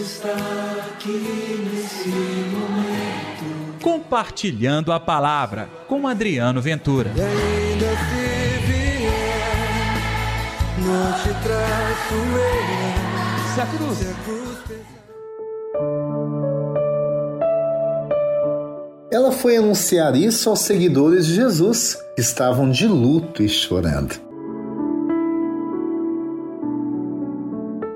Está aqui nesse momento. Compartilhando a palavra com Adriano Ventura. E ainda se vier, não te traço eu. Se a cruz. Se a cruz. Ela foi anunciar isso aos seguidores de Jesus, que estavam de luto e chorando.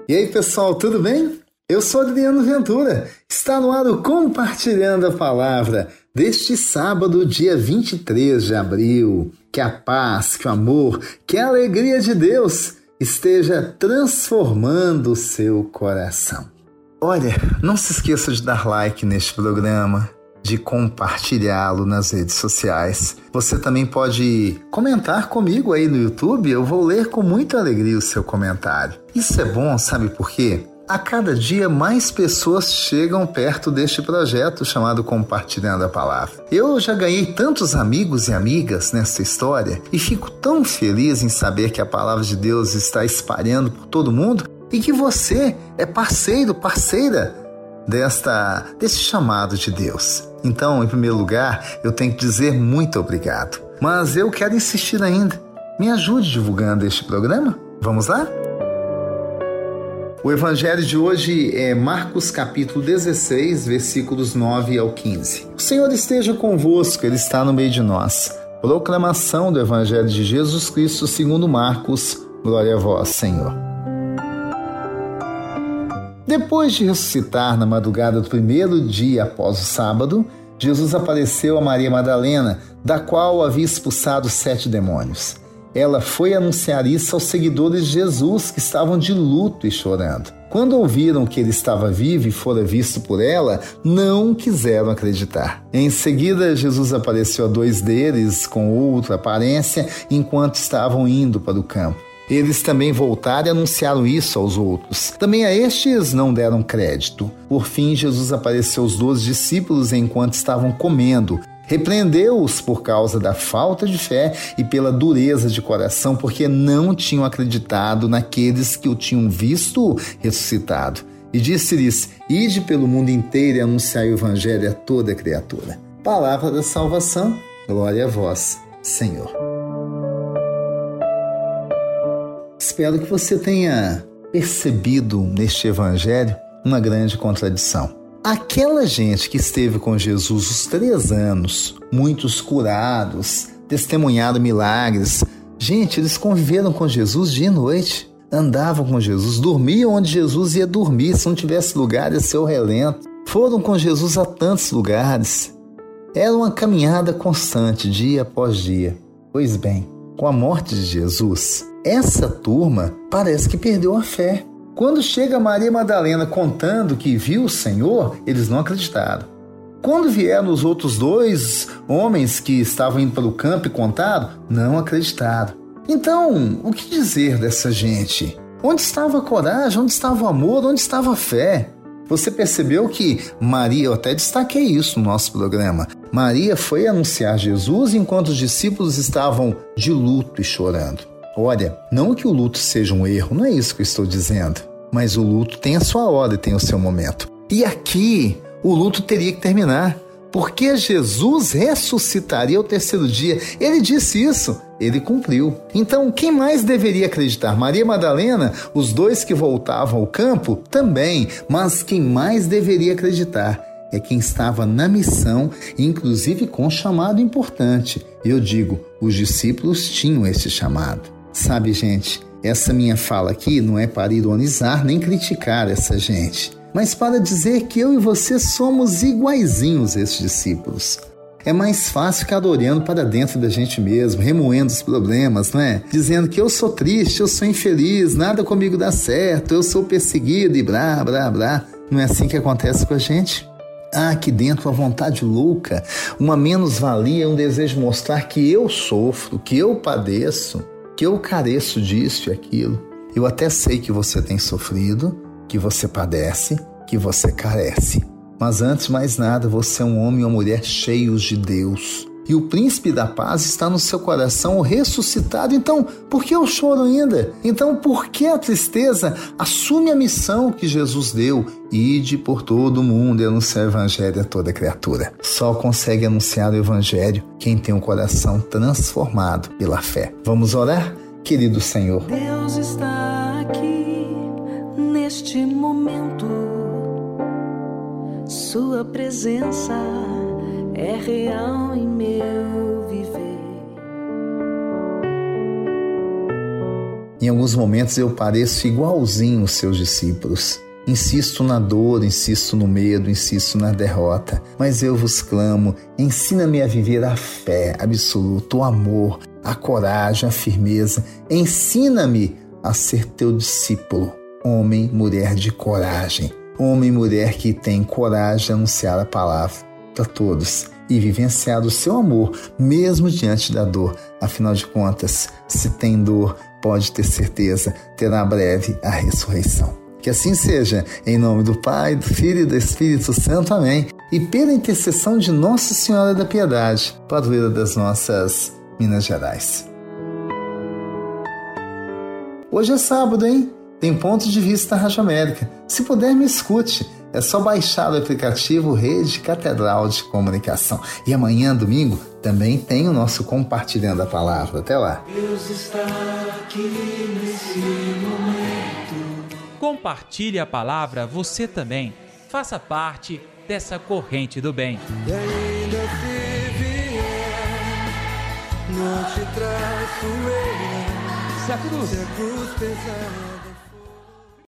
E aí, pessoal, tudo bem? Eu sou Adriano Ventura. Está no ar o Compartilhando a Palavra deste sábado, dia 23 de abril. Que a paz, que o amor, que a alegria de Deus esteja transformando o seu coração. Olha, não se esqueça de dar like neste programa, de compartilhá-lo nas redes sociais. Você também pode comentar comigo aí no YouTube, eu vou ler com muita alegria o seu comentário. Isso é bom, sabe por quê? A cada dia mais pessoas chegam perto deste projeto chamado Compartilhando a Palavra. Eu já ganhei tantos amigos e amigas nessa história e fico tão feliz em saber que a palavra de Deus está espalhando por todo mundo e que você é parceiro, parceira desta chamado de Deus. Então, em primeiro lugar, eu tenho que dizer muito obrigado. Mas eu quero insistir ainda. Me ajude divulgando este programa? Vamos lá? O evangelho de hoje é Marcos capítulo 16, versículos 9 ao 15. O Senhor esteja convosco, ele está no meio de nós. Proclamação do evangelho de Jesus Cristo segundo Marcos. Glória a vós, Senhor. Depois de ressuscitar na madrugada do primeiro dia após o sábado, Jesus apareceu a Maria Madalena, da qual havia expulsado sete demônios. Ela foi anunciar isso aos seguidores de Jesus, que estavam de luto e chorando. Quando ouviram que ele estava vivo e fora visto por ela, não quiseram acreditar. Em seguida, Jesus apareceu a dois deles com outra aparência enquanto estavam indo para o campo. Eles também voltaram e anunciaram isso aos outros. Também a estes não deram crédito. Por fim, Jesus apareceu aos doze discípulos enquanto estavam comendo. Repreendeu-os por causa da falta de fé e pela dureza de coração, porque não tinham acreditado naqueles que o tinham visto ressuscitado. E disse-lhes: Ide pelo mundo inteiro e anunciai o evangelho a toda criatura. Palavra da salvação, glória a vós, Senhor. Espero que você tenha percebido neste evangelho uma grande contradição. Aquela gente que esteve com Jesus os três anos, muitos curados, testemunhado milagres, gente, eles conviveram com Jesus dia e noite, andavam com Jesus, dormiam onde Jesus ia dormir, se não tivesse lugar, ia ser o relento. Foram com Jesus a tantos lugares. Era uma caminhada constante, dia após dia. Pois bem, com a morte de Jesus, essa turma parece que perdeu a fé. Quando chega Maria Madalena contando que viu o Senhor, eles não acreditaram. Quando vieram os outros dois homens que estavam indo para o campo e contaram, não acreditaram. Então, o que dizer dessa gente? Onde estava a coragem? Onde estava o amor? Onde estava a fé? Você percebeu que Maria, eu até destaquei isso no nosso programa. Maria foi anunciar Jesus enquanto os discípulos estavam de luto e chorando. Olha, não que o luto seja um erro, não é isso que eu estou dizendo. Mas o luto tem a sua hora e tem o seu momento. E aqui, o luto teria que terminar. Porque Jesus ressuscitaria ao terceiro dia. Ele disse isso, ele cumpriu. Então, quem mais deveria acreditar? Maria Madalena, os dois que voltavam ao campo? Também. Mas quem mais deveria acreditar? é quem estava na missão, inclusive com um chamado importante. Eu digo, os discípulos tinham esse chamado. Sabe, gente, essa minha fala aqui não é para ironizar nem criticar essa gente, mas para dizer que eu e você somos iguaizinhos esses discípulos. É mais fácil ficar olhando para dentro da gente mesmo, remoendo os problemas, não é? Dizendo que eu sou triste, eu sou infeliz, nada comigo dá certo, eu sou perseguido e blá, blá, blá. Não é assim que acontece com a gente? Há aqui dentro uma vontade louca, uma menos-valia, um desejo de mostrar que eu sofro, que eu padeço que eu careço disso e aquilo. Eu até sei que você tem sofrido, que você padece, que você carece. Mas antes de mais nada, você é um homem ou mulher cheios de Deus. E o príncipe da paz está no seu coração ressuscitado. Então, por que o choro ainda? Então, por que a tristeza? Assume a missão que Jesus deu. Ide por todo o mundo e anunciar o evangelho a toda criatura. Só consegue anunciar o evangelho quem tem o coração transformado pela fé. Vamos orar? Querido Senhor. Deus está aqui neste momento. Sua presença é real em meu viver. Em alguns momentos eu pareço igualzinho os seus discípulos. Insisto na dor, insisto no medo, insisto na derrota, mas eu vos clamo, ensina-me a viver a fé absoluta, o amor, a coragem, a firmeza. Ensina-me a ser teu discípulo, homem, mulher de coragem, homem mulher que tem coragem de anunciar a palavra para todos e vivenciar o seu amor, mesmo diante da dor. Afinal de contas, se tem dor, pode ter certeza, terá breve a ressurreição. Que assim seja, em nome do Pai, do Filho e do Espírito Santo. Amém. E pela intercessão de Nossa Senhora da Piedade, padroeira das nossas Minas Gerais. Hoje é sábado, hein? Tem ponto de vista Rádio América. Se puder, me escute. É só baixar o aplicativo Rede Catedral de Comunicação. E amanhã, domingo, também tem o nosso Compartilhando a Palavra. Até lá. Deus está aqui nesse momento. Compartilhe a palavra você também. Faça parte dessa corrente do bem. E ainda se vier, não te traço eu. Se a cruz Se a cruz pesada.